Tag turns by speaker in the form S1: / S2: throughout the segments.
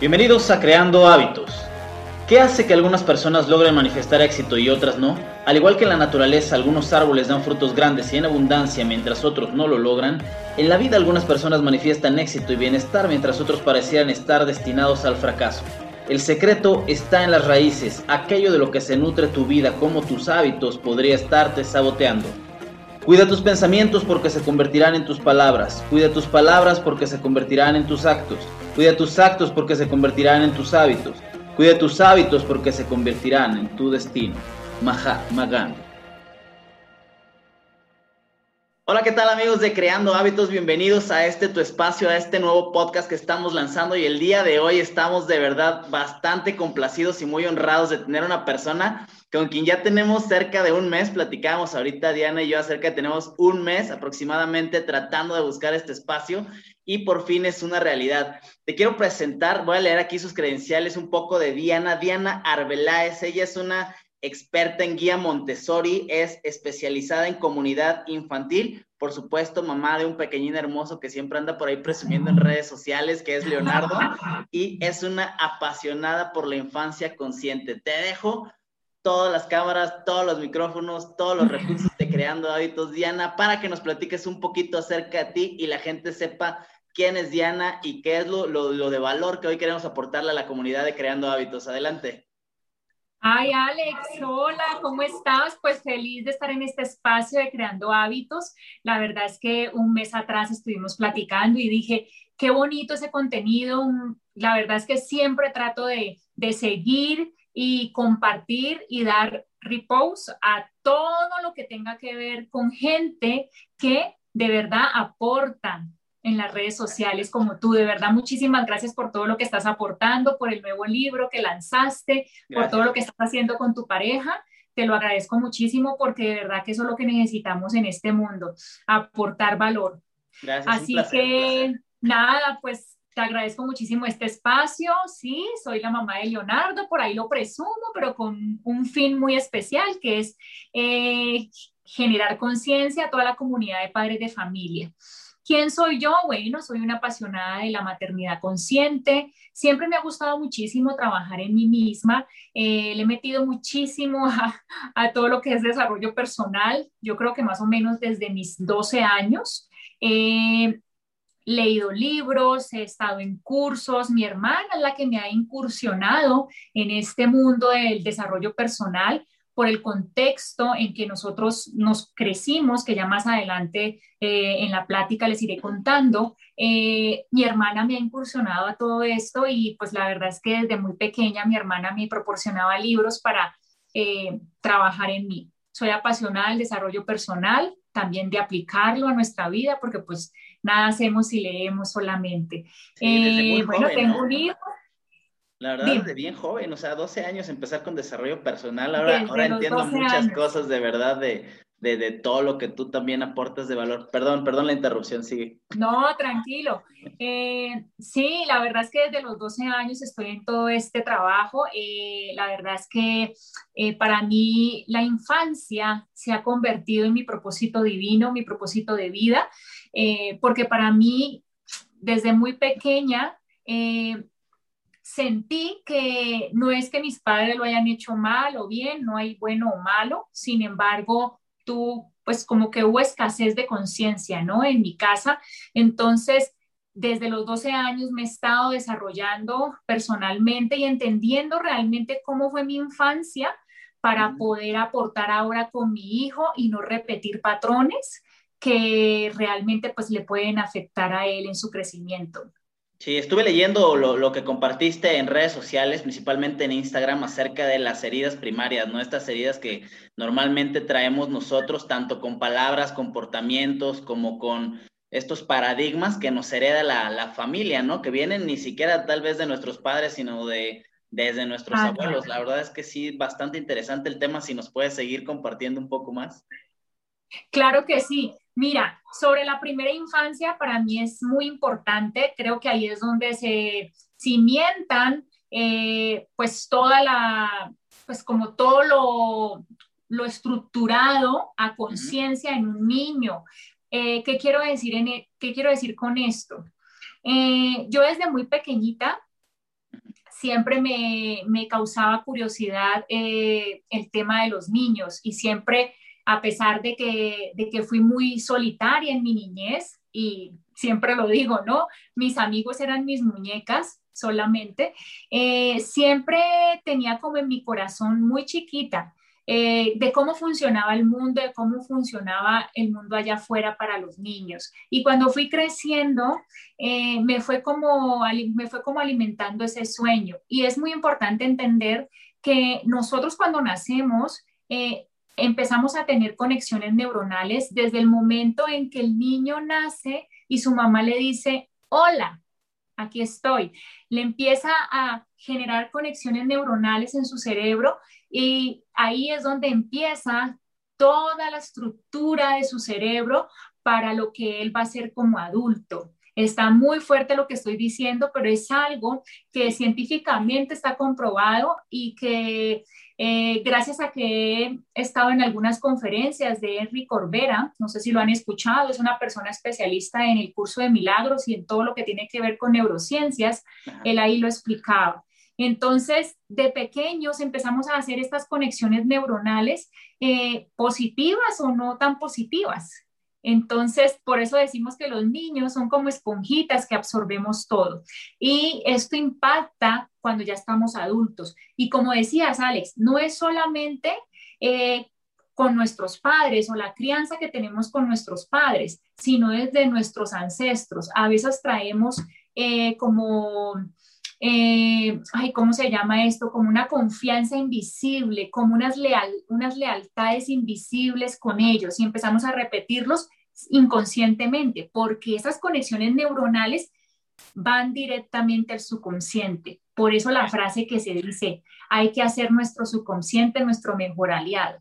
S1: Bienvenidos a Creando Hábitos. ¿Qué hace que algunas personas logren manifestar éxito y otras no? Al igual que en la naturaleza, algunos árboles dan frutos grandes y en abundancia mientras otros no lo logran, en la vida algunas personas manifiestan éxito y bienestar mientras otros parecieran estar destinados al fracaso. El secreto está en las raíces, aquello de lo que se nutre tu vida, como tus hábitos podría estarte saboteando. Cuida tus pensamientos porque se convertirán en tus palabras. Cuida tus palabras porque se convertirán en tus actos. Cuida tus actos porque se convertirán en tus hábitos. Cuida tus hábitos porque se convertirán en tu destino. Mahatma Gandhi. Hola, ¿qué tal amigos de Creando Hábitos? Bienvenidos a este tu espacio, a este nuevo podcast que estamos lanzando y el día de hoy estamos de verdad bastante complacidos y muy honrados de tener una persona con quien ya tenemos cerca de un mes, platicábamos ahorita Diana y yo acerca de tenemos un mes aproximadamente tratando de buscar este espacio y por fin es una realidad. Te quiero presentar, voy a leer aquí sus credenciales un poco de Diana. Diana Arbeláez, ella es una experta en guía Montessori, es especializada en comunidad infantil, por supuesto, mamá de un pequeñín hermoso que siempre anda por ahí presumiendo en redes sociales, que es Leonardo, y es una apasionada por la infancia consciente. Te dejo todas las cámaras, todos los micrófonos, todos los recursos de Creando Hábitos, Diana, para que nos platiques un poquito acerca de ti y la gente sepa quién es Diana y qué es lo, lo, de valor que hoy queremos aportarle a la comunidad de Creando Hábitos. Adelante.
S2: Ay, Alex, hola, ¿cómo estás? Pues feliz de estar en este espacio de Creando Hábitos. La verdad es que un mes atrás estuvimos platicando y dije, qué bonito ese contenido. La verdad es que siempre trato de, de seguir y compartir y dar repose a todo lo que tenga que ver con gente que de verdad aportan en las redes sociales como tú. De verdad, muchísimas gracias por todo lo que estás aportando, por el nuevo libro que lanzaste, por todo lo que estás haciendo con tu pareja. Te lo agradezco muchísimo porque de verdad que eso es lo que necesitamos en este mundo, aportar valor. Gracias. Así que nada, pues te agradezco muchísimo este espacio. Sí, soy la mamá de Leonardo, por ahí lo presumo, pero con un fin muy especial que es eh, generar conciencia a toda la comunidad de padres de familia. ¿Quién soy yo? Bueno, soy una apasionada de la maternidad consciente. Siempre me ha gustado muchísimo trabajar en mí misma. Eh, le he metido muchísimo a, todo lo que es desarrollo personal. Yo creo que más o menos desde mis 12 años. He leído libros, he estado en cursos. Mi hermana es la que me ha incursionado en este mundo del desarrollo personal por el contexto en que nosotros nos crecimos, que ya más adelante eh, en la plática les iré contando. Eh, mi hermana me ha incursionado a todo esto y pues la verdad es que desde muy pequeña mi hermana me proporcionaba libros para eh, trabajar en mí. Soy apasionada del desarrollo personal, también de aplicarlo a nuestra vida, porque pues nada hacemos si leemos solamente. bueno, tengo un hijo
S1: la verdad, desde bien joven, o sea, 12 años empezar con desarrollo personal. Ahora, ahora entiendo muchas cosas de verdad de, de, de, todo lo que tú también aportas de valor. Perdón, perdón la interrupción, sigue.
S2: No, tranquilo. Eh, sí, la verdad es que desde los 12 años estoy en todo este trabajo. Eh, la verdad es que eh, para mí la infancia se ha convertido en mi propósito divino, mi propósito de vida, porque para mí, desde muy pequeña, sentí que no es que mis padres lo hayan hecho mal o bien, no hay bueno o malo, sin embargo, tú, pues como que hubo escasez de conciencia, ¿no? En mi casa. Entonces, desde los 12 años me he estado desarrollando personalmente y entendiendo realmente cómo fue mi infancia para poder aportar ahora con mi hijo y no repetir patrones que realmente pues le pueden afectar a él en su crecimiento.
S1: Sí, estuve leyendo lo, lo, que compartiste en redes sociales, principalmente en Instagram, acerca de las heridas primarias, ¿no? Estas heridas que normalmente traemos nosotros, tanto con palabras, comportamientos, como con estos paradigmas que nos hereda la, la familia, ¿no? Que vienen ni siquiera tal vez de nuestros padres, sino de desde nuestros abuelos. La verdad es que sí, bastante interesante el tema, si nos puedes seguir compartiendo un poco más.
S2: Claro que sí. Mira, sobre la primera infancia para mí es muy importante, creo que ahí es donde se cimientan eh, pues toda la, pues como todo lo, lo estructurado a conciencia en un niño. Eh, ¿qué, quiero decir en, e, ¿Qué quiero decir con esto? Eh, yo desde muy pequeñita siempre me, me causaba curiosidad eh, el tema de los niños y siempre, a pesar de que, de que fui muy solitaria en mi niñez, y siempre lo digo, ¿no? Mis amigos eran mis muñecas solamente, eh, siempre tenía como en mi corazón muy chiquita eh, de cómo funcionaba el mundo, de cómo funcionaba el mundo allá afuera para los niños. Y cuando fui creciendo, eh, me, fue como, me fue como alimentando ese sueño. Y es muy importante entender que nosotros cuando nacemos, empezamos a tener conexiones neuronales desde el momento en que el niño nace y su mamá le dice, hola, aquí estoy. Le empieza a generar conexiones neuronales en su cerebro y ahí es donde empieza toda la estructura de su cerebro para lo que él va a ser como adulto. Está muy fuerte lo que estoy diciendo, pero es algo que científicamente está comprobado y que eh, gracias a que he estado en algunas conferencias de Henry Corbera, no sé si lo han escuchado, es una persona especialista en el curso de milagros y en todo lo que tiene que ver con neurociencias, él ahí lo explicaba. Entonces, de pequeños empezamos a hacer estas conexiones neuronales eh, positivas o no tan positivas. Entonces, por eso decimos que los niños son como esponjitas que absorbemos todo. Y esto impacta cuando ya estamos adultos. Y como decías, Alex, no es solamente eh, con nuestros padres o la crianza que tenemos con nuestros padres, sino desde nuestros ancestros. A veces traemos eh, como eh, ay, ¿cómo se llama esto? Como una confianza invisible, como unas, leal, unas lealtades invisibles con ellos y empezamos a repetirlos inconscientemente, porque esas conexiones neuronales van directamente al subconsciente. Por eso la frase que se dice, hay que hacer nuestro subconsciente nuestro mejor aliado.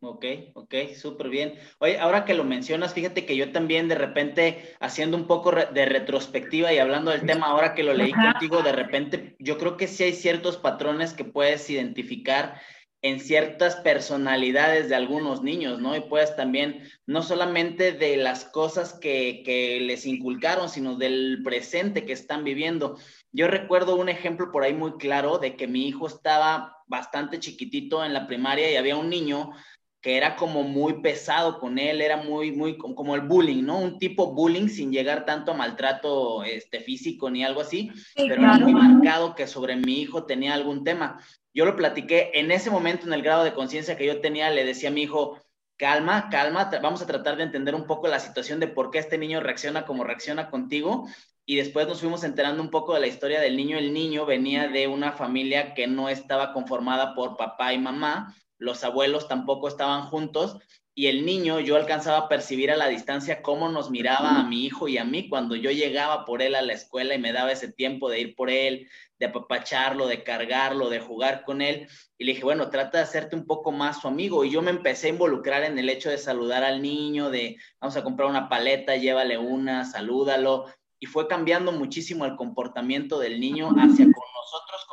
S1: Ok, ok, súper bien. Oye, ahora que lo mencionas, fíjate que yo también de repente, haciendo un poco de retrospectiva y hablando del tema, ahora que lo leí contigo, de repente yo creo que sí hay ciertos patrones que puedes identificar en ciertas personalidades de algunos niños, ¿no? Y puedes también, no solamente de las cosas que, que les inculcaron, sino del presente que están viviendo. Yo recuerdo un ejemplo por ahí muy claro de que mi hijo estaba bastante chiquitito en la primaria y había un niño que era como muy pesado con él, era muy, muy como el bullying, ¿no? Un tipo bullying sin llegar tanto a maltrato este, físico ni algo así, pero era muy marcado que sobre mi hijo tenía algún tema. Yo lo platiqué en ese momento, en el grado de conciencia que yo tenía, le decía a mi hijo, calma, calma, vamos a tratar de entender un poco la situación de por qué este niño reacciona como reacciona contigo. Y después nos fuimos enterando un poco de la historia del niño. El niño venía de una familia que no estaba conformada por papá y mamá, los abuelos tampoco estaban juntos y el niño, yo alcanzaba a percibir a la distancia cómo nos miraba a mi hijo y a mí cuando yo llegaba por él a la escuela y me daba ese tiempo de ir por él, de apapacharlo, de cargarlo, de jugar con él. Y le dije, bueno, trata de hacerte un poco más su amigo. Y yo me empecé a involucrar en el hecho de saludar al niño, de vamos a comprar una paleta, llévale una, salúdalo. Y fue cambiando muchísimo el comportamiento del niño hacia con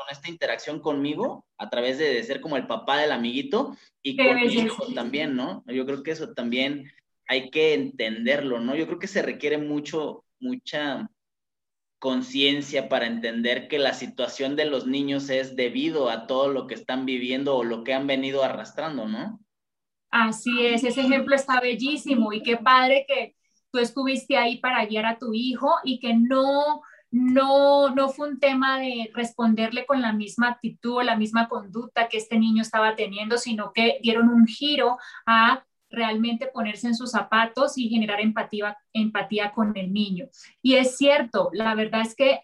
S1: con esta interacción conmigo a través de, ser como el papá del amiguito y con mi hijo también, ¿no? Yo creo que eso también hay que entenderlo, ¿no? Yo creo que se requiere mucho, mucha conciencia para entender que la situación de los niños es debido a todo lo que están viviendo o lo que han venido arrastrando, ¿no?
S2: Así es, ese ejemplo está bellísimo y qué padre que tú estuviste ahí para guiar a tu hijo y que no no, no fue un tema de responderle con la misma actitud o la misma conducta que este niño estaba teniendo, sino que dieron un giro a realmente ponerse en sus zapatos y generar empatía, empatía con el niño. Y es cierto, la verdad es que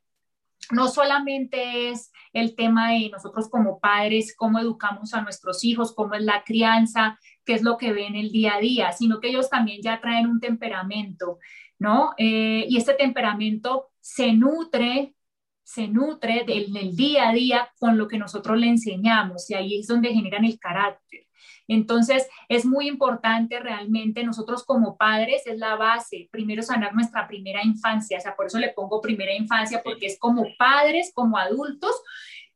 S2: no solamente es el tema de nosotros como padres, cómo educamos a nuestros hijos, cómo es la crianza, qué es lo que ven el día a día, sino que ellos también ya traen un temperamento, ¿no? Eh, y este temperamento se nutre, se nutre del, del día a día con lo que nosotros le enseñamos y ahí es donde generan el carácter. Entonces, es muy importante realmente nosotros como padres, es la base, primero sanar nuestra primera infancia, o sea, por eso le pongo primera infancia, porque es como padres, como adultos,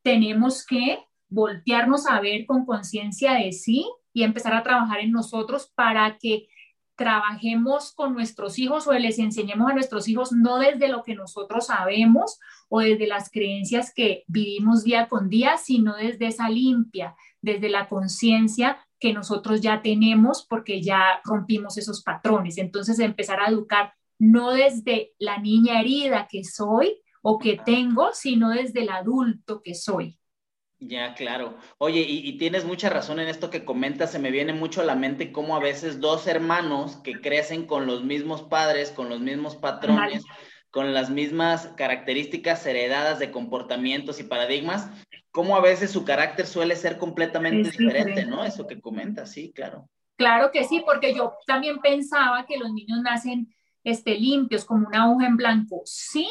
S2: tenemos que voltearnos a ver con conciencia de sí y empezar a trabajar en nosotros para que trabajemos con nuestros hijos o les enseñemos a nuestros hijos no desde lo que nosotros sabemos o desde las creencias que vivimos día con día, sino desde esa limpia, desde la conciencia que nosotros ya tenemos porque ya rompimos esos patrones. Entonces empezar a educar no desde la niña herida que soy o que tengo, sino desde el adulto que soy.
S1: Ya, claro. Oye, y, tienes mucha razón en esto que comentas, se me viene mucho a la mente cómo a veces dos hermanos que crecen con los mismos padres, con los mismos patrones, con las mismas características heredadas de comportamientos y paradigmas, cómo a veces su carácter suele ser completamente diferente, ¿no? Eso que comentas, sí, claro.
S2: Claro que sí, porque yo también pensaba que los niños nacen este, limpios, como una hoja en blanco. Sí,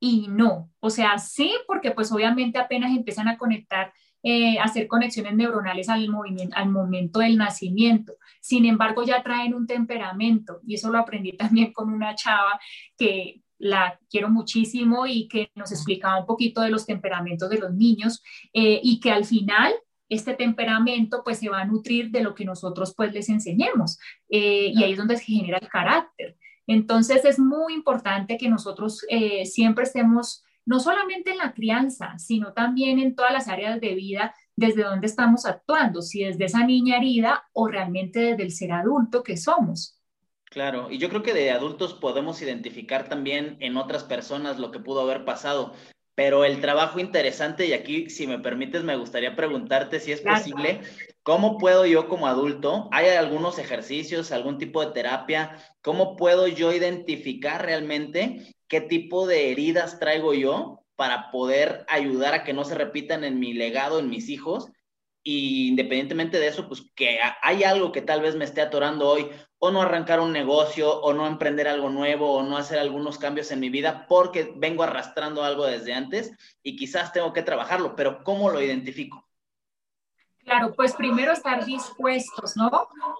S2: y no. O sea, sí, porque pues obviamente apenas empiezan a conectar, eh, a hacer conexiones neuronales al, movimiento, al momento del nacimiento. Sin embargo, ya traen un temperamento y eso lo aprendí también con una chava que la quiero muchísimo y que nos explicaba un poquito de los temperamentos de los niños eh, y que al final este temperamento pues se va a nutrir de lo que nosotros pues les enseñemos eh, y ahí es donde se genera el carácter. Entonces es muy importante que nosotros eh, siempre estemos no solamente en la crianza, sino también en todas las áreas de vida desde donde estamos actuando, si desde esa niña herida o realmente desde el ser adulto que somos.
S1: Claro, y yo creo que de adultos podemos identificar también en otras personas lo que pudo haber pasado, pero el trabajo interesante, y aquí si me permites me gustaría preguntarte si es posible, ¿cómo puedo yo como adulto, hay algunos ejercicios, algún tipo de terapia, cómo puedo yo identificar realmente qué tipo de heridas traigo yo para poder ayudar a que no se repitan en mi legado, en mis hijos? Y independientemente de eso, pues que hay algo que tal vez me esté atorando hoy, o no arrancar un negocio, o no emprender algo nuevo, o no hacer algunos cambios en mi vida porque vengo arrastrando algo desde antes y quizás tengo que trabajarlo, pero ¿cómo lo identifico?
S2: Claro, pues primero estar dispuestos, ¿no?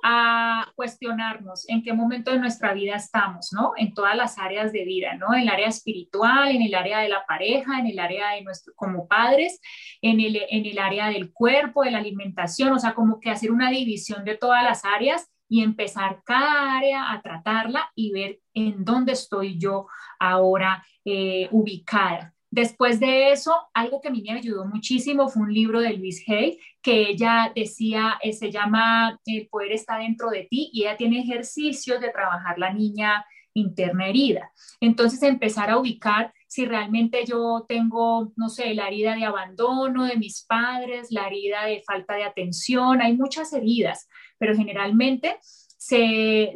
S2: A cuestionarnos en qué momento de nuestra vida estamos, ¿no? En todas las áreas de vida, ¿no? En el área espiritual, en el área de la pareja, en el área de nuestro, como padres, en el, en el área del cuerpo, de la alimentación, o sea, como que hacer una división de todas las áreas y empezar cada área a tratarla y ver en dónde estoy yo ahora eh, ubicada. Después de eso, algo que a mí me ayudó muchísimo fue un libro de Luis Hay, que ella decía, eh, se llama El poder está dentro de ti y ella tiene ejercicios de trabajar la niña interna herida. Entonces, empezar a ubicar si realmente yo tengo, no sé, la herida de abandono de mis padres, la herida de falta de atención, hay muchas heridas, pero generalmente se,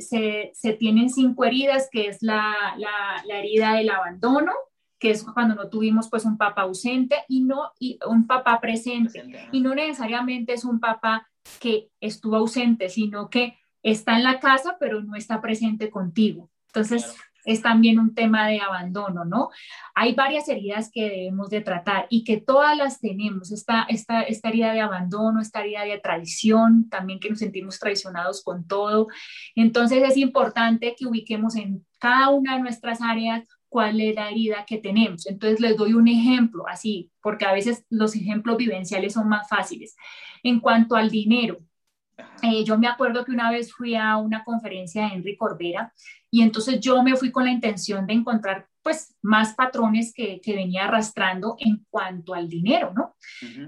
S2: tienen cinco heridas, que es la, la, herida del abandono, que es cuando no tuvimos pues un papá ausente y no y un papá presente. Y no necesariamente es un papá que estuvo ausente, sino que está en la casa pero no está presente contigo. Entonces, es también un tema de abandono, ¿no? Hay varias heridas que debemos de tratar y que todas las tenemos, esta, esta, esta herida de abandono, esta herida de traición, también que nos sentimos traicionados con todo. Entonces es importante que ubiquemos en cada una de nuestras áreas cuál es la herida que tenemos. Entonces les doy un ejemplo así, porque a veces los ejemplos vivenciales son más fáciles. En cuanto al dinero, eh, yo me acuerdo que una vez fui a una conferencia de Henry Corbera y entonces yo me fui con la intención de encontrar pues más patrones que, que venía arrastrando en cuanto al dinero, ¿no?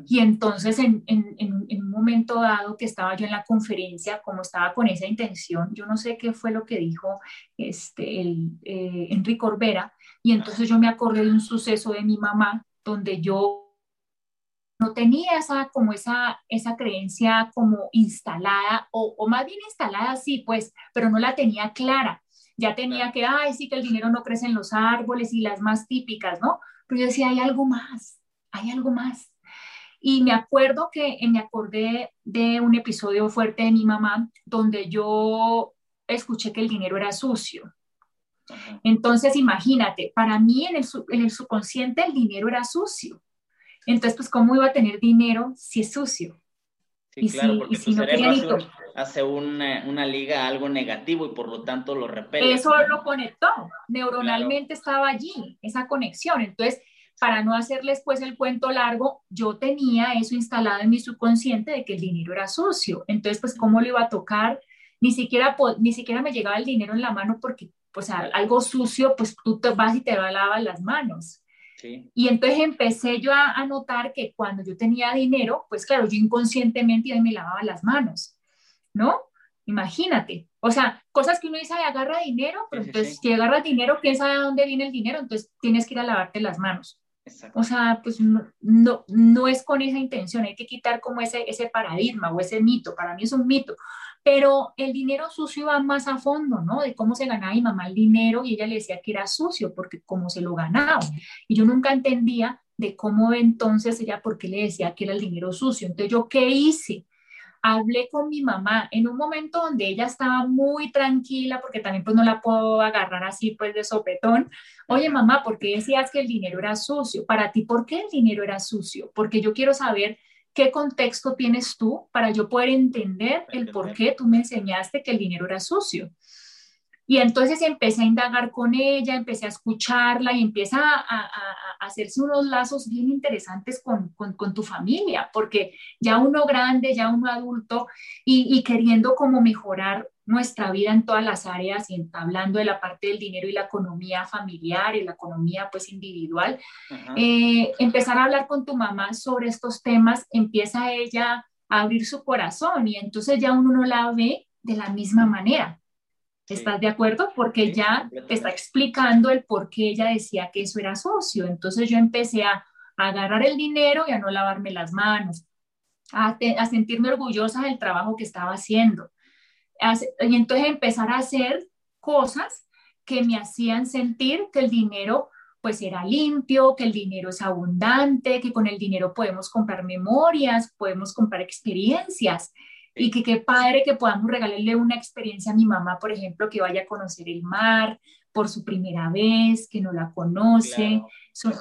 S2: Y entonces en, en, en, un momento dado que estaba yo en la conferencia, como estaba con esa intención, yo no sé qué fue lo que dijo este, el, eh, Enrique Corbera, y entonces yo me acordé de un suceso de mi mamá donde yo no tenía esa, como esa, esa creencia como instalada, o, o, más bien instalada, sí, pues, pero no la tenía clara. Ya tenía que, ay, sí que el dinero no crece en los árboles y las más típicas, ¿no? Pero yo decía, hay algo más, hay algo más. Y me acuerdo que me acordé de un episodio fuerte de mi mamá donde yo escuché que el dinero era sucio. Entonces, imagínate, para mí en el, en el subconsciente el dinero era sucio. Entonces, pues, ¿cómo iba a tener dinero si es sucio?
S1: Sí, claro, porque tu cerebro hace, una, liga a algo negativo y por lo tanto lo repele.
S2: Eso lo conectó, neuronalmente estaba allí, esa conexión. Entonces, para no hacerles pues el cuento largo, yo tenía eso instalado en mi subconsciente de que el dinero era sucio. Entonces, pues, ¿cómo lo iba a tocar? ni siquiera, ni siquiera me llegaba el dinero en la mano porque, pues, algo sucio, pues tú te vas y te lavas las manos. Y entonces empecé yo a, notar que cuando yo tenía dinero, pues claro, yo inconscientemente me lavaba las manos, ¿no? Imagínate. O sea, cosas que uno dice, agarra dinero, pero entonces si agarras dinero, quién sabe de dónde viene el dinero, entonces tienes que ir a lavarte las manos. O sea, pues no, no, no, es con esa intención, hay que quitar como ese, ese paradigma o ese mito, para mí es un mito, pero el dinero sucio va más a fondo, ¿no? De cómo se ganaba mi mamá el dinero y ella le decía que era sucio porque cómo se lo ganaba. Y yo nunca entendía de cómo entonces ella, por qué le decía que era el dinero sucio. Entonces, ¿yo qué hice? hablé con mi mamá en un momento donde ella estaba muy tranquila, porque también pues no la puedo agarrar así pues de sopetón. Oye mamá, ¿por qué decías que el dinero era sucio? Para ti, ¿por qué el dinero era sucio? Porque yo quiero saber qué contexto tienes tú para yo poder entender el por qué tú me enseñaste que el dinero era sucio. Y entonces empecé a indagar con ella, empecé a escucharla y empieza a, hacerse unos lazos bien interesantes con, tu familia, porque ya uno grande, ya uno adulto y, queriendo como mejorar nuestra vida en todas las áreas y hablando de la parte del dinero y la economía familiar y la economía pues individual, eh, empezar a hablar con tu mamá sobre estos temas, empieza ella a abrir su corazón y entonces ya uno no la ve de la misma manera ¿Estás de acuerdo? Porque ya te está explicando el por qué ella decía que eso era socio. Entonces yo empecé a, agarrar el dinero y a no lavarme las manos, a, a sentirme orgullosa del trabajo que estaba haciendo. Y entonces empezar a hacer cosas que me hacían sentir que el dinero pues era limpio, que el dinero es abundante, que con el dinero podemos comprar memorias, podemos comprar experiencias y que qué padre que podamos regalarle una experiencia a mi mamá, por ejemplo, que vaya a conocer el mar por su primera vez, que no la conoce.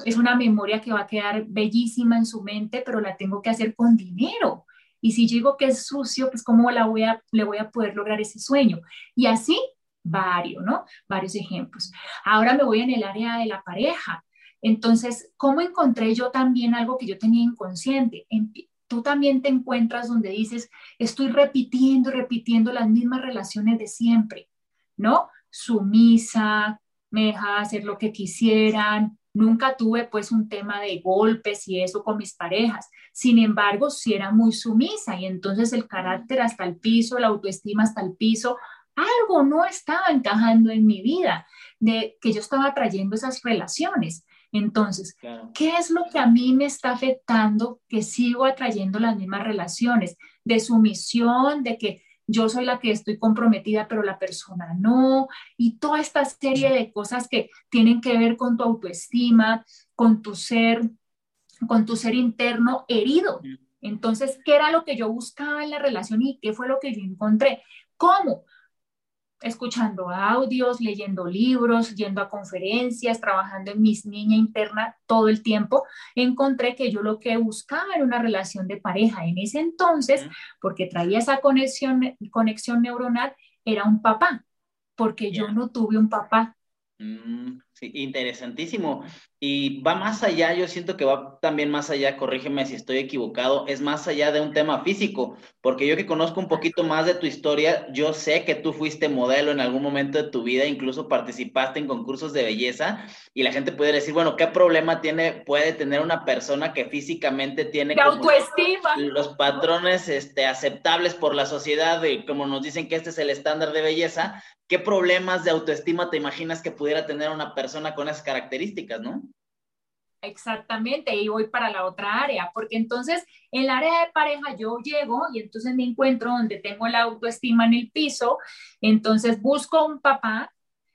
S2: es una memoria que va a quedar bellísima en su mente, pero la tengo que hacer con dinero. Y si yo digo que es sucio, pues cómo la voy a, le voy a poder lograr ese sueño. Y así, varios, ¿no? Varios ejemplos. Ahora me voy en el área de la pareja. Entonces, ¿cómo encontré yo también algo que yo tenía inconsciente? tú también te encuentras donde dices, estoy repitiendo, repitiendo las mismas relaciones de siempre, ¿no? Sumisa, me dejaba hacer lo que quisieran, nunca tuve pues un tema de golpes y eso con mis parejas. Sin embargo, sí era muy sumisa y entonces el carácter hasta el piso, la autoestima hasta el piso, algo no estaba encajando en mi vida de que yo estaba trayendo esas relaciones. Entonces, ¿qué es lo que a mí me está afectando que sigo atrayendo las mismas relaciones? De sumisión, de que yo soy la que estoy comprometida, pero la persona no, y toda esta serie de cosas que tienen que ver con tu autoestima, con tu ser, con tu ser interno herido. Entonces, ¿qué era lo que yo buscaba en la relación y qué fue lo que yo encontré? ¿Cómo? Escuchando audios, leyendo libros, yendo a conferencias, trabajando en mi niña interna todo el tiempo, encontré que yo lo que buscaba era una relación de pareja. En ese entonces, porque traía esa conexión, conexión neuronal, era un papá, porque yo no tuve un papá.
S1: Mm, sí, interesantísimo. Y va más allá, yo siento que va también más allá, corrígeme si estoy equivocado, es más allá de un tema físico, porque yo que conozco un poquito más de tu historia, yo sé que tú fuiste modelo en algún momento de tu vida, incluso participaste en concursos de belleza, y la gente puede decir, bueno, ¿qué problema tiene, puede tener una persona que físicamente tiene
S2: autoestima.
S1: los patrones este, aceptables por la sociedad, y como nos dicen que este es el estándar de belleza, ¿qué problemas de autoestima te imaginas que pudiera tener una persona con esas características, no?
S2: Exactamente, y voy para la otra área, porque entonces en el área de pareja yo llego y entonces me encuentro donde tengo la autoestima en el piso, entonces busco un papá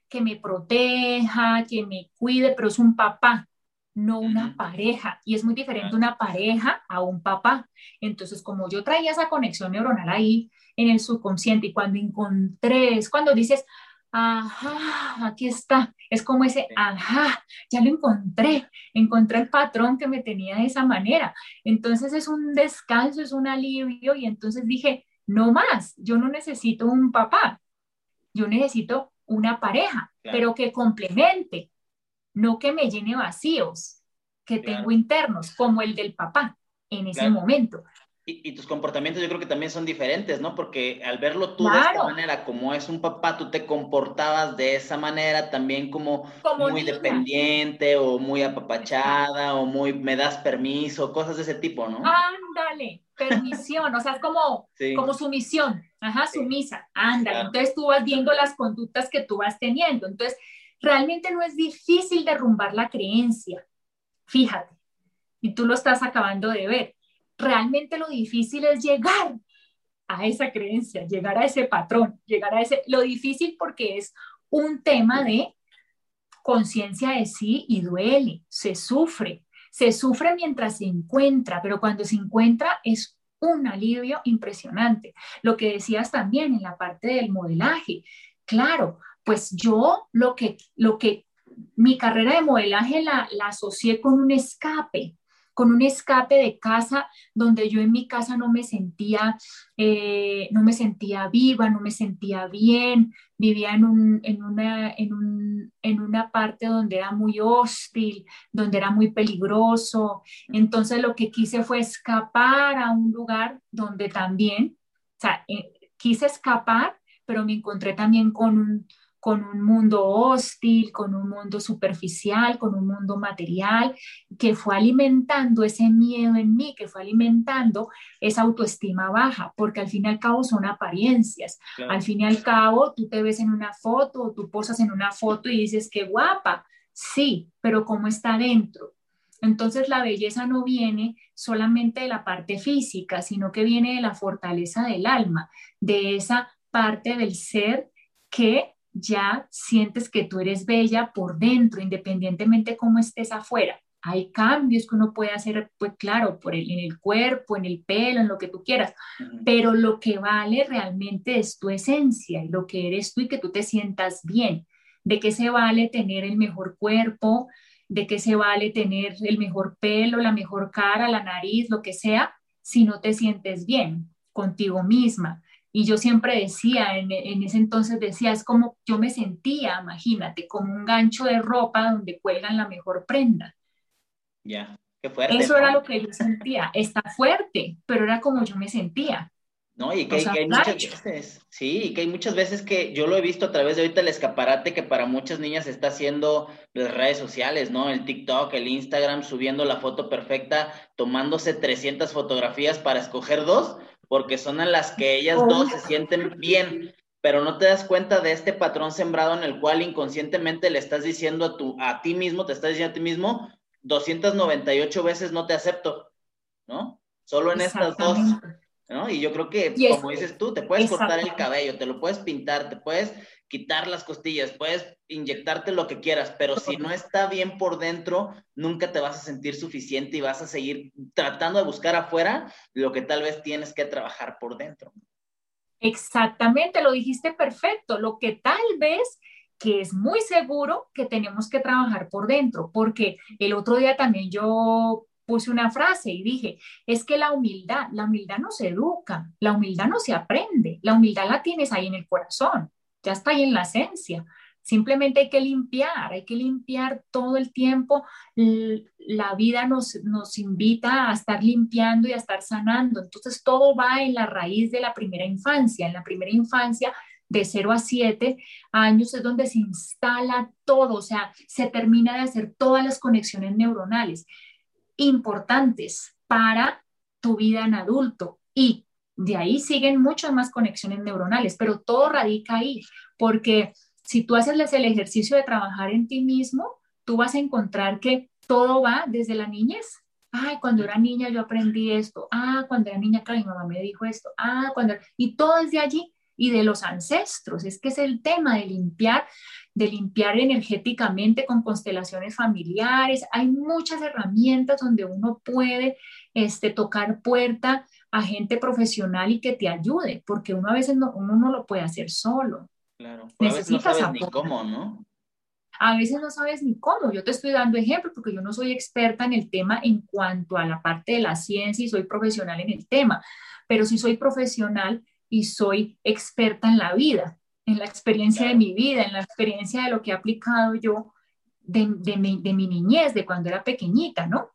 S2: que me proteja, que me cuide, pero es un papá, no una pareja. Y es muy diferente una pareja a un papá. Entonces, como yo traía esa conexión neuronal ahí, en el subconsciente y cuando encontré, es cuando dices, ajá, aquí está, es como ese, ajá, ya lo encontré, encontré el patrón que me tenía de esa manera. Entonces es un descanso, es un alivio y entonces dije, no más, yo no necesito un papá, yo necesito una pareja, pero que complemente, no que me llene vacíos que tengo internos, como el del papá en ese momento.
S1: Y, tus comportamientos yo creo que también son diferentes, ¿no? Porque al verlo tú de esta manera, como es un papá, tú te comportabas de esa manera también como, muy dependiente o muy apapachada o muy me das permiso, cosas de ese tipo, ¿no?
S2: Ándale, permisión, o sea, es como, como sumisión, ajá, sumisa, ándale. Entonces tú vas viendo las conductas que tú vas teniendo. Entonces, realmente no es difícil derrumbar la creencia, fíjate, y tú lo estás acabando de ver realmente lo difícil es llegar a esa creencia, llegar a ese patrón, llegar a ese, lo difícil porque es un tema de conciencia de sí y duele, se sufre, se sufre mientras se encuentra, pero cuando se encuentra es un alivio impresionante. Lo que decías también en la parte del modelaje, claro, pues yo lo que, lo que, mi carrera de modelaje la, la asocié con un escape, con un escape de casa donde yo en mi casa no me sentía, eh, no me sentía viva, no me sentía bien, vivía en, un, en, una, en, un, en una parte donde era muy hostil, donde era muy peligroso. Entonces lo que quise fue escapar a un lugar donde también, o sea, eh, quise escapar, pero me encontré también con un con un mundo hostil, con un mundo superficial, con un mundo material, que fue alimentando ese miedo en mí, que fue alimentando esa autoestima baja, porque al fin y al cabo son apariencias. Al fin y al cabo, tú te ves en una foto o tú posas en una foto y dices, qué guapa, sí, pero ¿cómo está dentro? Entonces la belleza no viene solamente de la parte física, sino que viene de la fortaleza del alma, de esa parte del ser que ya sientes que tú eres bella por dentro, independientemente cómo estés afuera. Hay cambios que uno puede hacer, pues claro, por el, en el cuerpo, en el pelo, en lo que tú quieras, pero lo que vale realmente es tu esencia y lo que eres tú y que tú te sientas bien. ¿De qué se vale tener el mejor cuerpo? ¿De qué se vale tener el mejor pelo, la mejor cara, la nariz, lo que sea, si no te sientes bien contigo misma? Y yo siempre decía, en, ese entonces decía, es como yo me sentía, imagínate, como un gancho de ropa donde cuelgan la mejor prenda.
S1: Ya, qué fuerte.
S2: Eso era lo que yo sentía. Está fuerte, pero era como yo me sentía.
S1: No, y que, hay muchas veces, sí, y que hay muchas veces que yo lo he visto a través de ahorita el escaparate que para muchas niñas está haciendo las redes sociales, ¿no? El TikTok, el Instagram, subiendo la foto perfecta, tomándose 300 fotografías para escoger dos, porque son en las que ellas dos se sienten bien, pero no te das cuenta de este patrón sembrado en el cual inconscientemente le estás diciendo a, tu, a ti mismo, te estás diciendo a ti mismo, 298 veces no te acepto, ¿no? Solo en estas dos. ¿No? Y yo creo que, como dices tú, te puedes cortar el cabello, te lo puedes pintar, te puedes quitar las costillas, puedes inyectarte lo que quieras, pero si no está bien por dentro, nunca te vas a sentir suficiente y vas a seguir tratando de buscar afuera lo que tal vez tienes que trabajar por dentro.
S2: Exactamente, lo dijiste perfecto, lo que tal vez que es muy seguro que tenemos que trabajar por dentro, porque el otro día también yo puse una frase y dije, es que la humildad, la humildad no se educa, la humildad no se aprende, la humildad la tienes ahí en el corazón, ya está ahí en la esencia. Simplemente hay que limpiar, hay que limpiar todo el tiempo. La vida nos, nos invita a estar limpiando y a estar sanando. Entonces todo va en la raíz de la primera infancia. En la primera infancia de 0 a 7 años es donde se instala todo, o sea, se termina de hacer todas las conexiones neuronales importantes para tu vida en adulto y de ahí siguen muchas más conexiones neuronales, pero todo radica ahí, porque si tú haces el ejercicio de trabajar en ti mismo, tú vas a encontrar que todo va desde la niñez. Ay, cuando era niña yo aprendí esto. Ah, cuando era niña, claro, mi mamá me dijo esto. Ah, cuando... Y todo desde allí y de los ancestros. Es que es el tema de limpiar, de limpiar energéticamente con constelaciones familiares. Hay muchas herramientas donde uno puede este, tocar puerta a gente profesional y que te ayude, porque uno a veces no, uno no lo puede hacer solo.
S1: Claro, a veces no sabes ni cómo, ¿no?
S2: A veces no sabes ni cómo. Yo te estoy dando ejemplos porque yo no soy experta en el tema en cuanto a la parte de la ciencia y soy profesional en el tema, pero sí soy profesional y soy experta en la vida, en la experiencia de mi vida, en la experiencia de lo que he aplicado yo de, de, mi, de mi niñez, de cuando era pequeñita, ¿no?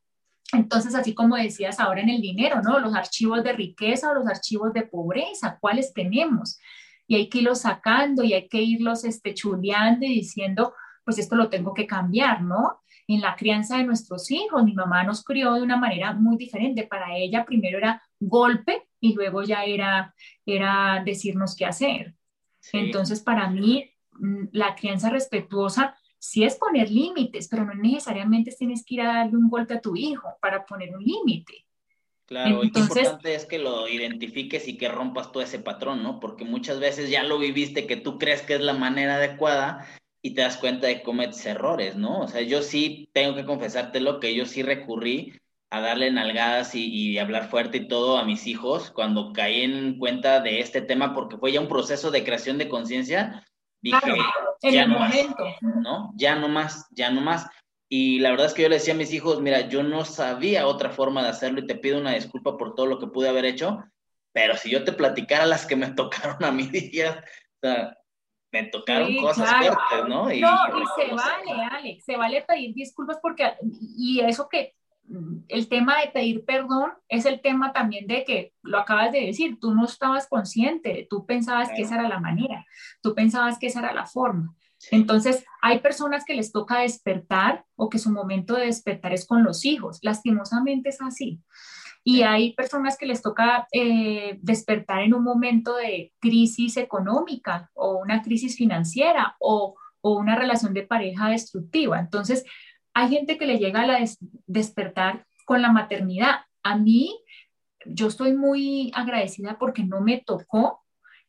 S2: Entonces, así como decías ahora en el dinero, ¿no? Los archivos de riqueza o los archivos de pobreza, ¿cuáles tenemos? Y hay que irlos sacando y hay que irlos este, chuleando y diciendo, pues esto lo tengo que cambiar, ¿no? En la crianza de nuestros hijos, mi mamá nos crió de una manera muy diferente. Para ella primero era golpe y luego ya era, era decirnos qué hacer. Entonces, para mí, mm, la crianza respetuosa sí es poner límites, pero no necesariamente tienes que ir a darle un golpe a tu hijo para poner un límite.
S1: Claro, Entonces, lo importante es que lo identifiques y que rompas todo ese patrón, ¿no? Porque muchas veces ya lo viviste que tú crees que es la manera adecuada y te das cuenta de que cometes errores, ¿no? O sea, yo sí tengo que confesártelo que yo sí recurrí a darle nalgadas y, y, hablar fuerte y todo a mis hijos cuando caí en cuenta de este tema porque fue ya un proceso de creación de conciencia dije, ya no momento. Más, ¿no? Ya no más, ya no más. Y la verdad es que yo le decía a mis hijos, mira, yo no sabía otra forma de hacerlo y te pido una disculpa por todo lo que pude haber hecho, pero si yo te platicara las que me tocaron a mí, o sea, me tocaron cosas fuertes, ¿no?
S2: Y, no, y se vale, Alex, se vale pedir disculpas porque, y eso que el tema de pedir perdón es el tema también de que lo acabas de decir, tú no estabas consciente, tú pensabas que esa era la manera, tú pensabas que esa era la forma. Entonces, hay personas que les toca despertar o que su momento de despertar es con los hijos. Lastimosamente es así. Y hay personas que les toca eh, despertar en un momento de crisis económica o una crisis financiera o, o una relación de pareja destructiva. Entonces, hay gente que le llega a la despertar con la maternidad. A mí, yo estoy muy agradecida porque no me tocó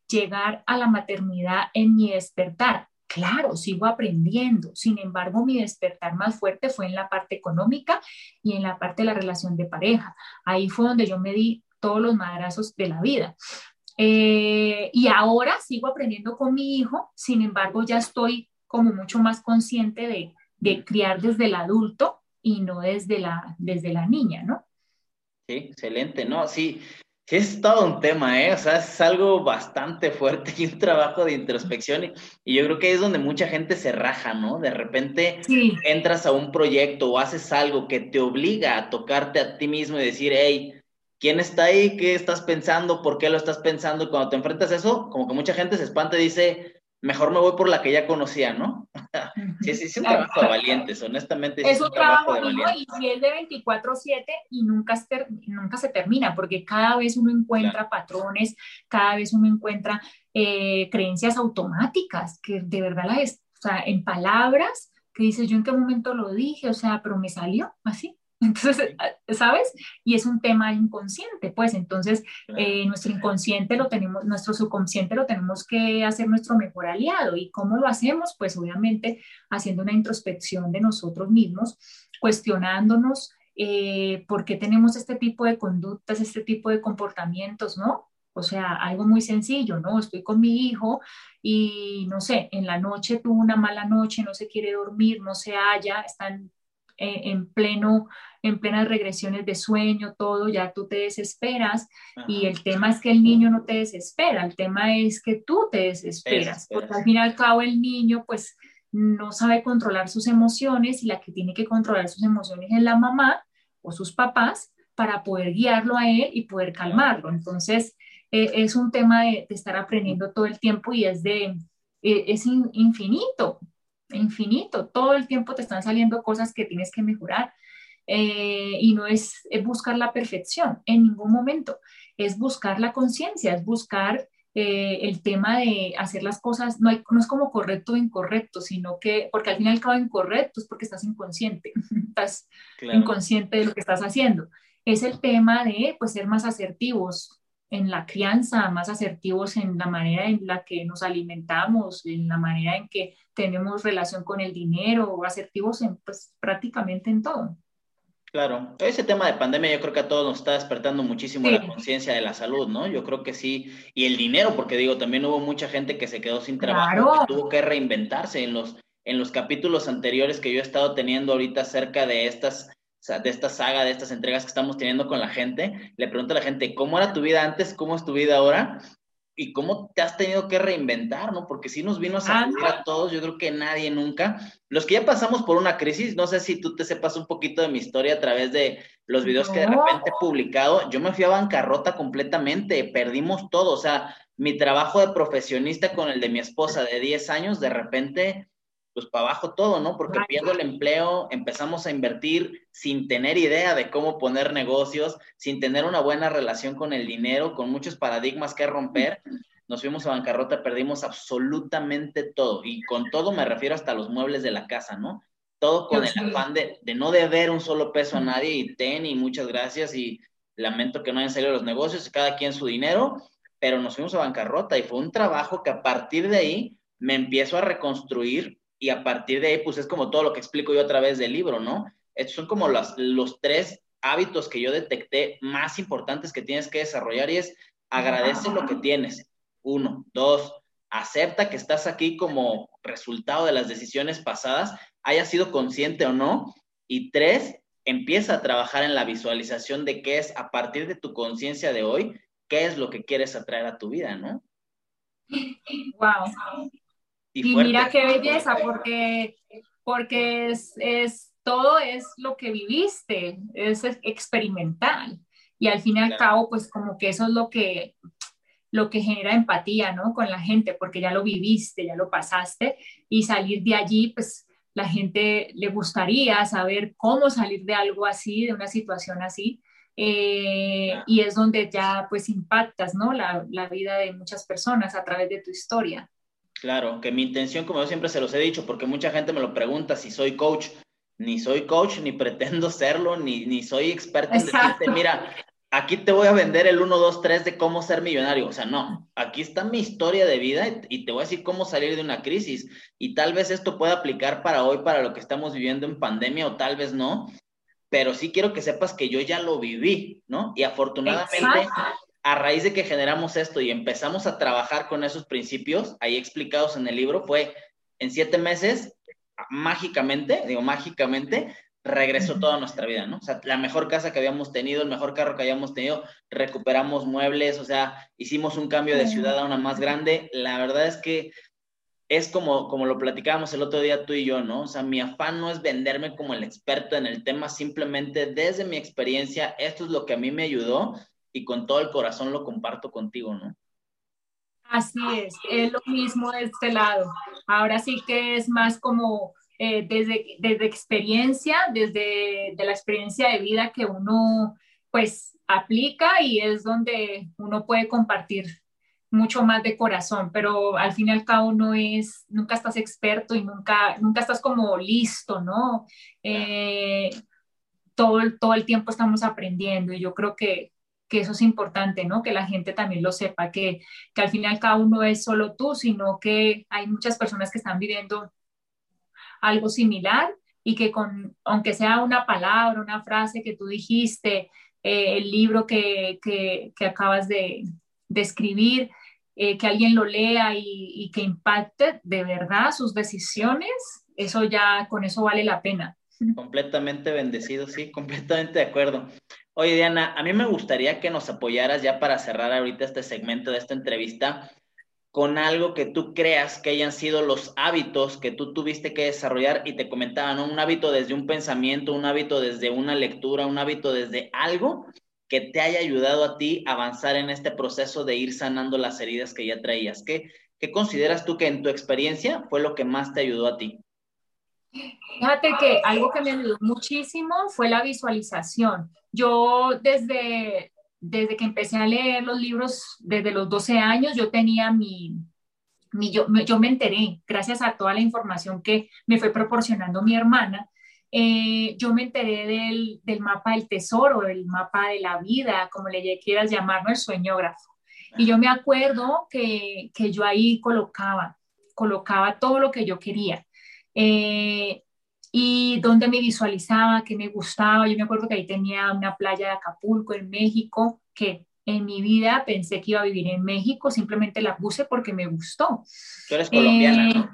S2: llegar a la maternidad en mi despertar. Claro, sigo aprendiendo. Sin embargo, mi despertar más fuerte fue en la parte económica y en la parte de la relación de pareja. Ahí fue donde yo me di todos los madrazos de la vida. Eh, y ahora sigo aprendiendo con mi hijo, sin embargo, ya estoy como mucho más consciente de de criar desde el adulto y no desde la, desde la niña, ¿no?
S1: Sí, excelente, ¿no? Sí, sí es todo un tema, ¿eh? O sea, es algo bastante fuerte y un trabajo de introspección y, y yo creo que es donde mucha gente se raja, ¿no? De repente entras a un proyecto o haces algo que te obliga a tocarte a ti mismo y decir, hey, ¿quién está ahí? ¿Qué estás pensando? ¿Por qué lo estás pensando? Y cuando te enfrentas a eso, como que mucha gente se espanta y dice, mejor me voy por la que ya conocía, ¿no? Sí, sí, es un trabajo de valientes, honestamente.
S2: Es, un, trabajo, de valientes. Y, es de 24/7 y nunca nunca se termina, porque cada vez uno encuentra patrones, cada vez uno encuentra eh, creencias automáticas, que de verdad las, o sea, en palabras, que dices, yo en qué momento lo dije, o sea, pero me salió así. Entonces, ¿sabes? Y es un tema inconsciente, pues entonces eh, nuestro inconsciente lo tenemos, nuestro subconsciente lo tenemos que hacer nuestro mejor aliado. ¿Y cómo lo hacemos? Pues obviamente haciendo una introspección de nosotros mismos, cuestionándonos eh, por qué tenemos este tipo de conductas, este tipo de comportamientos, ¿no? O sea, algo muy sencillo, ¿no? Estoy con mi hijo y, no sé, en la noche tuvo una mala noche, no se quiere dormir, no se halla, están eh, en pleno en plenas regresiones de sueño, todo, ya tú te desesperas y el tema es que el niño no te desespera, el tema es que tú te desesperas, porque al fin y al cabo el niño pues no sabe controlar sus emociones y la que tiene que controlar sus emociones es la mamá o sus papás para poder guiarlo a él y poder calmarlo. Entonces, e, es un tema de, estar aprendiendo todo el tiempo y es de, e, es infinito, infinito. Todo el tiempo te están saliendo cosas que tienes que mejorar. Eh, y no es, buscar la perfección en ningún momento, es buscar la conciencia, es buscar eh, el tema de hacer las cosas, no, hay, no es como correcto o incorrecto, sino que, porque al fin y al cabo incorrecto es porque estás inconsciente, estás inconsciente de lo que estás haciendo. Es el tema de pues, ser más asertivos en la crianza, más asertivos en la manera en la que nos alimentamos, en la manera en que tenemos relación con el dinero, asertivos en pues, prácticamente en todo.
S1: Claro, ese tema de pandemia yo creo que a todos nos está despertando muchísimo la conciencia de la salud, ¿no? Yo creo que sí, y el dinero, porque digo, también hubo mucha gente que se quedó sin trabajo, que tuvo que reinventarse en los, en los capítulos anteriores que yo he estado teniendo ahorita acerca de estas, de esta saga, de estas entregas que estamos teniendo con la gente. Le pregunto a la gente, ¿cómo era tu vida antes? ¿Cómo es tu vida ahora? Y cómo te has tenido que reinventar, ¿no? Porque si nos vino a sacudir a todos, yo creo que nadie nunca. Los que ya pasamos por una crisis, no sé si tú te sepas un poquito de mi historia a través de los videos que de repente he publicado, yo me fui a bancarrota completamente, perdimos todo, o sea, mi trabajo de profesionista con el de mi esposa de 10 años, de repente pues para abajo todo, ¿no? Porque pierdo el empleo, empezamos a invertir sin tener idea de cómo poner negocios, sin tener una buena relación con el dinero, con muchos paradigmas que romper. Nos fuimos a bancarrota, perdimos absolutamente todo. Y con todo me refiero hasta los muebles de la casa, ¿no? Todo con el afán de, de no deber un solo peso a nadie y ten y muchas gracias y lamento que no hayan salido los negocios, cada quien su dinero, pero nos fuimos a bancarrota y fue un trabajo que a partir de ahí me empiezo a reconstruir y a partir de ahí, pues es como todo lo que explico yo a través del libro, ¿no? Estos son como los, los tres hábitos que yo detecté más importantes que tienes que desarrollar y es agradece lo que tienes. Uno, dos, acepta que estás aquí como resultado de las decisiones pasadas, haya sido consciente o no. Y tres, empieza a trabajar en la visualización de qué es a partir de tu conciencia de hoy, qué es lo que quieres atraer a tu vida, ¿no?
S2: Wow. Y, mira qué belleza, porque, porque es, es, todo es lo que viviste, es experimental. Y al fin y al cabo, pues como que eso es lo que, lo que genera empatía, ¿no? Con la gente, porque ya lo viviste, ya lo pasaste, y salir de allí, pues la gente le gustaría saber cómo salir de algo así, de una situación así. Eh, y es donde ya pues impactas, ¿no? La, la vida de muchas personas a través de tu historia.
S1: Claro, que mi intención, como yo siempre se los he dicho, porque mucha gente me lo pregunta si soy coach, ni soy coach, ni pretendo serlo, ni, ni soy experto en decirte, mira, aquí te voy a vender el 1, 2, 3 de cómo ser millonario. O sea, no, aquí está mi historia de vida y te voy a decir cómo salir de una crisis. Y tal vez esto pueda aplicar para hoy, para lo que estamos viviendo en pandemia, o tal vez no, pero sí quiero que sepas que yo ya lo viví, ¿no? Y afortunadamente a raíz de que generamos esto y empezamos a trabajar con esos principios, ahí explicados en el libro, fue en siete meses, mágicamente, digo mágicamente, regresó toda nuestra vida, ¿no? O sea, la mejor casa que habíamos tenido, el mejor carro que habíamos tenido, recuperamos muebles, o sea, hicimos un cambio de ciudad a una más grande. La verdad es que es como, como lo platicábamos el otro día tú y yo, ¿no? O sea, mi afán no es venderme como el experto en el tema, simplemente desde mi experiencia, esto es lo que a mí me ayudó y con todo el corazón lo comparto contigo, ¿no?
S2: Así es, es lo mismo de este lado. Ahora sí que es más como eh, desde, desde experiencia, desde de la experiencia de vida que uno pues aplica y es donde uno puede compartir mucho más de corazón, pero al fin y al cabo no es, nunca estás experto y nunca, nunca estás como listo, ¿no? Eh, todo, todo el tiempo estamos aprendiendo y yo creo que, que eso es importante, ¿no? Que la gente también lo sepa, que, que al final cada uno es solo tú, sino que hay muchas personas que están viviendo algo similar y que con, aunque sea una palabra, una frase que tú dijiste, eh, el libro que, que, acabas de, de escribir, eh, que alguien lo lea y, que impacte de verdad sus decisiones, eso ya, con eso vale la pena.
S1: Completamente bendecido, sí, completamente de acuerdo. Oye, Diana, a mí me gustaría que nos apoyaras ya para cerrar ahorita este segmento de esta entrevista con algo que tú creas que hayan sido los hábitos que tú tuviste que desarrollar y te comentaba, ¿no? Un hábito desde un pensamiento, un hábito desde una lectura, un hábito desde algo que te haya ayudado a ti a avanzar en este proceso de ir sanando las heridas que ya traías. ¿Qué, qué consideras tú que en tu experiencia fue lo que más te ayudó a ti?
S2: Fíjate que algo que me ayudó muchísimo fue la visualización. Yo desde, desde que empecé a leer los libros, desde los 12 años, yo tenía mi, mi yo, yo, me enteré, gracias a toda la información que me fue proporcionando mi hermana, eh, yo me enteré del, del, mapa del tesoro, el mapa de la vida, como le quieras llamarlo, el sueñógrafo. Y yo me acuerdo que, que yo ahí colocaba, colocaba todo lo que yo quería. Eh, y donde me visualizaba, que me gustaba. Yo me acuerdo que ahí tenía una playa de Acapulco en México, que en mi vida pensé que iba a vivir en México, simplemente la puse porque me gustó.
S1: Tú eres colombiana,
S2: eh,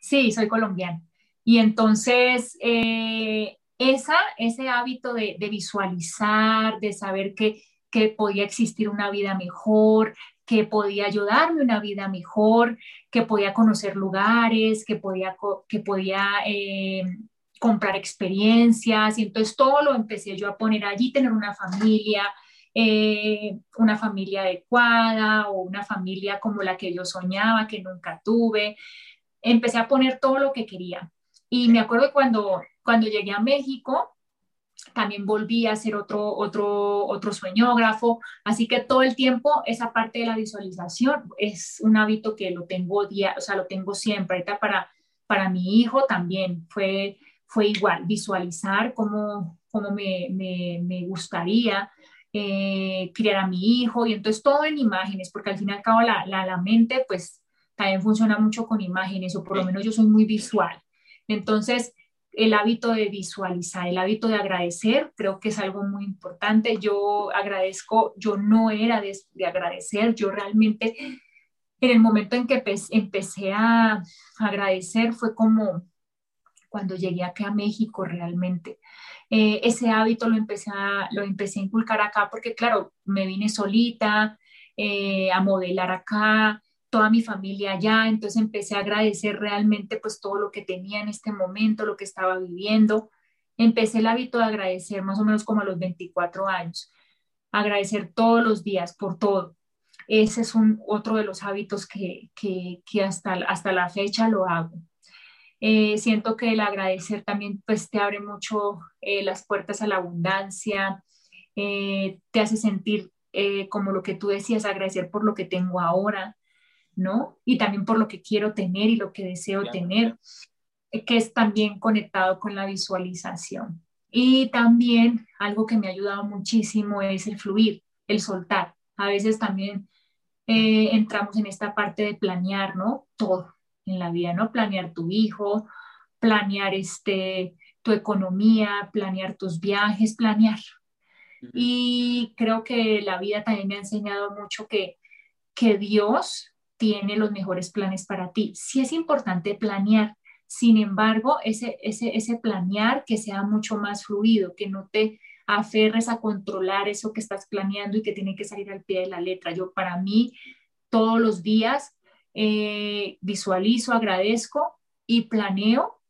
S2: Sí, soy colombiana. Y entonces, eh, esa, ese hábito de, de, visualizar, de saber que, que podía existir una vida mejor, que podía ayudarme una vida mejor, que podía conocer lugares, que podía, que podía eh, comprar experiencias. Y entonces todo lo empecé yo a poner allí, tener una familia, eh, una familia adecuada o una familia como la que yo soñaba, que nunca tuve. Empecé a poner todo lo que quería. Y me acuerdo cuando, cuando llegué a México, también volví a ser otro, otro, otro sueñógrafo, así que todo el tiempo esa parte de la visualización es un hábito que lo tengo día, o sea, lo tengo siempre, ahorita para, para mi hijo también fue, fue igual, visualizar cómo, cómo me, me, me gustaría eh, criar a mi hijo. Y entonces todo en imágenes, porque al fin y al cabo la, la, la mente pues también funciona mucho con imágenes, o por lo menos yo soy muy visual. Entonces, el hábito de visualizar, el hábito de agradecer, creo que es algo muy importante. Yo agradezco, yo no era de, agradecer, yo realmente en el momento en que empecé a agradecer fue como cuando llegué acá a México realmente. Eh, ese hábito lo empecé, a, lo empecé a inculcar acá porque, claro, me vine solita eh, a modelar acá, toda mi familia allá, entonces empecé a agradecer realmente pues todo lo que tenía en este momento, lo que estaba viviendo. Empecé el hábito de agradecer más o menos como a los 24 años, agradecer todos los días por todo. Ese es un, otro de los hábitos que, que, que hasta, hasta la fecha lo hago. Eh, siento que el agradecer también pues te abre mucho eh, las puertas a la abundancia, eh, te hace sentir como lo que tú decías, agradecer por lo que tengo ahora, ¿no? Y también por lo que quiero tener y lo que deseo tener, eh, que es también conectado con la visualización. Y también algo que me ha ayudado muchísimo es el fluir, el soltar. A veces también eh, entramos en esta parte de planear, ¿no? Todo en la vida, ¿no? Planear tu hijo, planear este, tu economía, planear tus viajes, planear. Y creo que la vida también me ha enseñado mucho que, que Dios tiene los mejores planes para ti. Sí es importante planear, sin embargo, ese, ese, ese planear que sea mucho más fluido, que no te aferres a controlar eso que estás planeando y que tiene que salir al pie de la letra. Yo para mí todos los días eh, visualizo, agradezco y planeo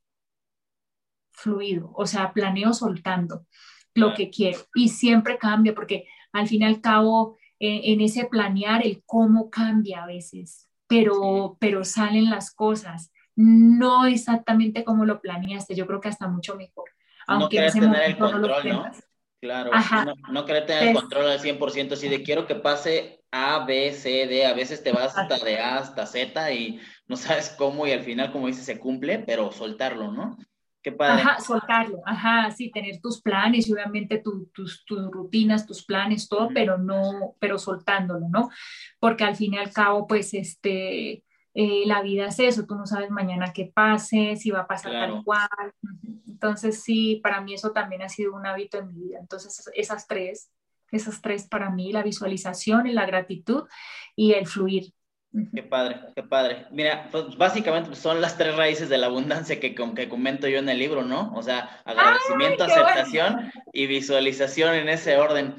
S2: fluido, o sea, planeo soltando lo que quiero y siempre cambia porque al fin y al cabo en ese planear el cómo cambia a veces, pero, pero salen las cosas, no exactamente como lo planeaste, yo creo que hasta mucho mejor.
S1: Aunque no tener el control, ¿no? Claro, no, no querer tener el control al 100%, así de quiero que pase A, B, C, D, a veces te vas hasta de A hasta Z y no sabes cómo y al final, como dices, se cumple, pero soltarlo, ¿no?
S2: Qué padre. Ajá, soltarlo, ajá, sí, tener tus planes y obviamente tus, tus, rutinas, tus planes, todo, pero no, pero soltándolo, ¿no? Porque al fin y al cabo, pues, este, eh, la vida es eso, tú no sabes mañana qué pase, si va a pasar tal cual. Entonces, sí, para mí eso también ha sido un hábito en mi vida. Entonces, esas tres, esas tres para mí, la visualización, la gratitud y el fluir.
S1: Qué padre, qué padre. Mira, pues básicamente pues, son las tres raíces de la abundancia que, que comento yo en el libro, ¿no? O sea, agradecimiento, aceptación y visualización en ese orden.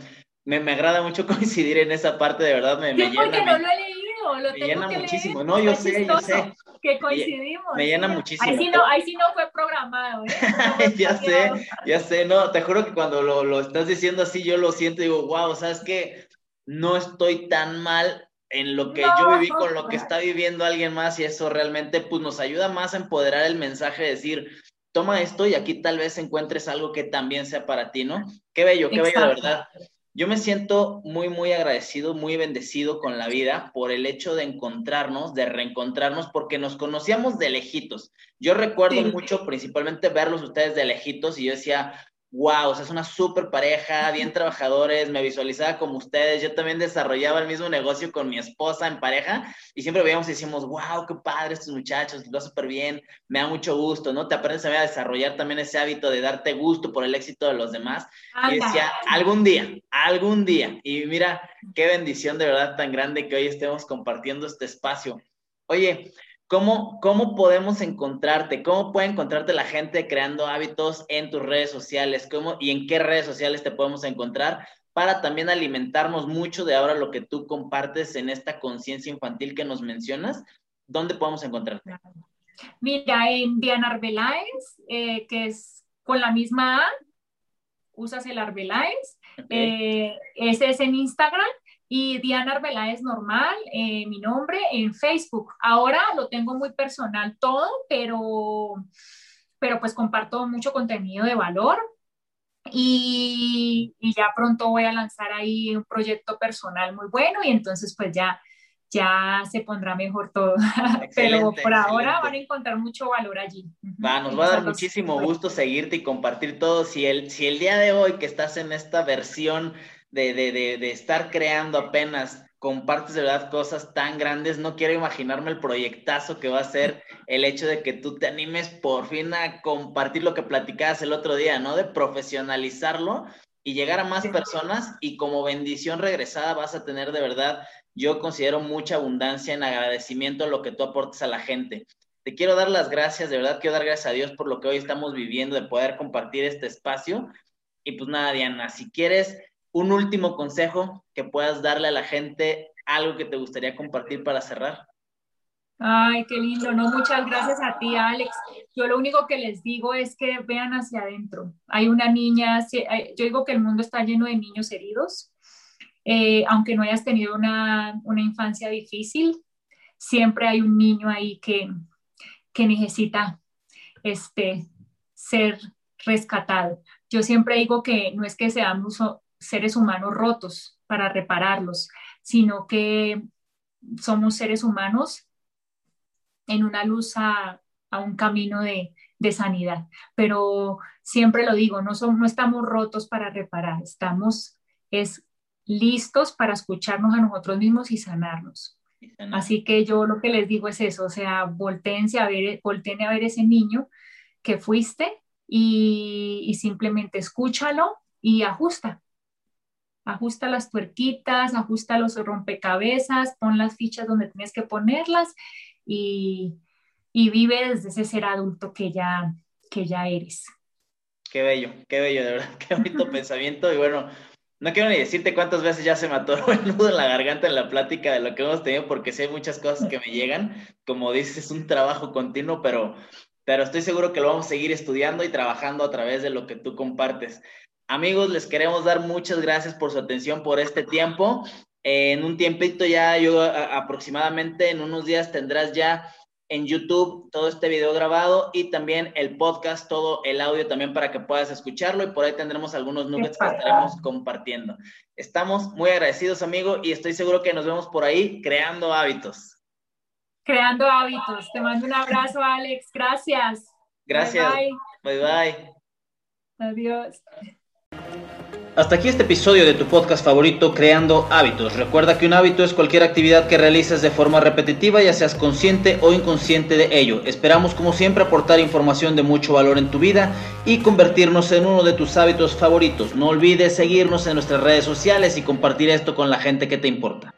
S1: Me, me, agrada mucho coincidir en esa parte, de verdad me, me
S2: llena. Porque no lo he leído, lo
S1: me llena muchísimo. No, yo sé, yo sé.
S2: Que coincidimos.
S1: Me, llena muchísimo.
S2: Ahí sí, no, ahí sí no fue programado. ¿eh?
S1: ya sé, ya sé. No, te juro que cuando lo, lo estás diciendo así, yo lo siento y digo, wow, ¿sabes qué? No estoy tan mal en lo que yo viví con lo que está viviendo alguien más y eso realmente pues nos ayuda más a empoderar el mensaje, de decir, toma esto y aquí tal vez encuentres algo que también sea para ti, ¿no? Qué bello, qué bello, de verdad. Yo me siento muy, muy agradecido, muy bendecido con la vida por el hecho de encontrarnos, de reencontrarnos, porque nos conocíamos de lejitos. Yo recuerdo mucho, principalmente verlos ustedes de lejitos y yo decía, wow, o sea, es una súper pareja, bien trabajadores, me visualizaba como ustedes, yo también desarrollaba el mismo negocio con mi esposa en pareja y siempre veíamos y decíamos, wow, qué padre estos muchachos, lo súper bien, me da mucho gusto, ¿no? Te aprendes a desarrollar también ese hábito de darte gusto por el éxito de los demás. Y decía, algún día, algún día. Y mira, qué bendición de verdad tan grande que hoy estemos compartiendo este espacio. Oye, ¿Cómo, ¿Cómo podemos encontrarte? ¿Cómo puede encontrarte la gente creando hábitos en tus redes sociales? ¿Cómo y en qué redes sociales te podemos encontrar? para también alimentarnos mucho de ahora lo que tú compartes en esta conciencia infantil que nos mencionas. ¿Dónde podemos encontrarte?
S2: Mira, en Diana Arbeláez, eh, que es con la misma A, usas el Arbeláez, eh, ese es en Instagram, y Diana Arbeláez normal, eh, mi nombre, en Facebook. Ahora lo tengo muy personal todo, pero, pero pues comparto mucho contenido de valor. Y, y ya pronto voy a lanzar ahí un proyecto personal muy bueno y entonces pues ya ya se pondrá mejor todo. Pero por ahora van a encontrar mucho valor allí.
S1: Va, nos va a dar muchísimo gusto seguirte y compartir todo. Si el, si el día de hoy que estás en esta versión de, de, de, de estar creando apenas compartes de verdad cosas tan grandes, no quiero imaginarme el proyectazo que va a ser el hecho de que tú te animes por fin a compartir lo que platicabas el otro día, ¿no? De profesionalizarlo y llegar a más personas y como bendición regresada vas a tener de verdad yo considero mucha abundancia en agradecimiento a lo que tú aportes a la gente. Te quiero dar las gracias, de verdad quiero dar gracias a Dios por lo que hoy estamos viviendo, de poder compartir este espacio. Y pues nada, Diana, si quieres un último consejo que puedas darle a la gente, algo que te gustaría compartir para cerrar.
S2: Ay, qué lindo, no, muchas gracias a ti, Alex. Yo lo único que les digo es que vean hacia adentro. Hay una niña, yo digo que el mundo está lleno de niños heridos, eh, aunque no hayas tenido una, infancia difícil, siempre hay un niño ahí que, que necesita este, ser rescatado. Yo siempre digo que no es que seamos seres humanos rotos para repararlos, sino que somos seres humanos en una luz a, un camino de, de, sanidad. Pero siempre lo digo, no, somos, no estamos rotos para reparar, estamos es listos para escucharnos a nosotros mismos y sanarnos. Así que yo lo que les digo es eso, o sea, volteense a ver, volteen a ver ese niño que fuiste y, simplemente escúchalo y ajusta. Ajusta las tuerquitas, ajusta los rompecabezas, pon las fichas donde tienes que ponerlas y, y vive desde ese ser adulto que ya, que ya eres.
S1: Qué bello, qué bello, de verdad, qué bonito pensamiento. Y bueno, no quiero ni decirte cuántas veces ya se me atoró el nudo en la garganta en la plática de lo que hemos tenido, porque sé muchas cosas que me llegan. Como dices, es un trabajo continuo, pero, pero estoy seguro que lo vamos a seguir estudiando y trabajando a través de lo que tú compartes. Amigos, les queremos dar muchas gracias por su atención por este tiempo. en un tiempito ya, yo aproximadamente en unos días tendrás ya en YouTube todo este video grabado y también el podcast, todo el audio también para que puedas escucharlo y por ahí tendremos algunos nuggets que estaremos compartiendo. Estamos muy agradecidos, amigo, y estoy seguro que nos vemos por ahí creando hábitos.
S2: Creando hábitos. Te mando un abrazo, Alex. Gracias.
S1: Gracias. Bye bye. bye.
S2: Adiós.
S1: Hasta aquí este episodio de tu podcast favorito Creando Hábitos. Recuerda que un hábito es cualquier actividad que realices de forma repetitiva, ya seas consciente o inconsciente de ello. Esperamos como siempre aportar información de mucho valor en tu vida y convertirnos en uno de tus hábitos favoritos. No olvides seguirnos en nuestras redes sociales y compartir esto con la gente que te importa.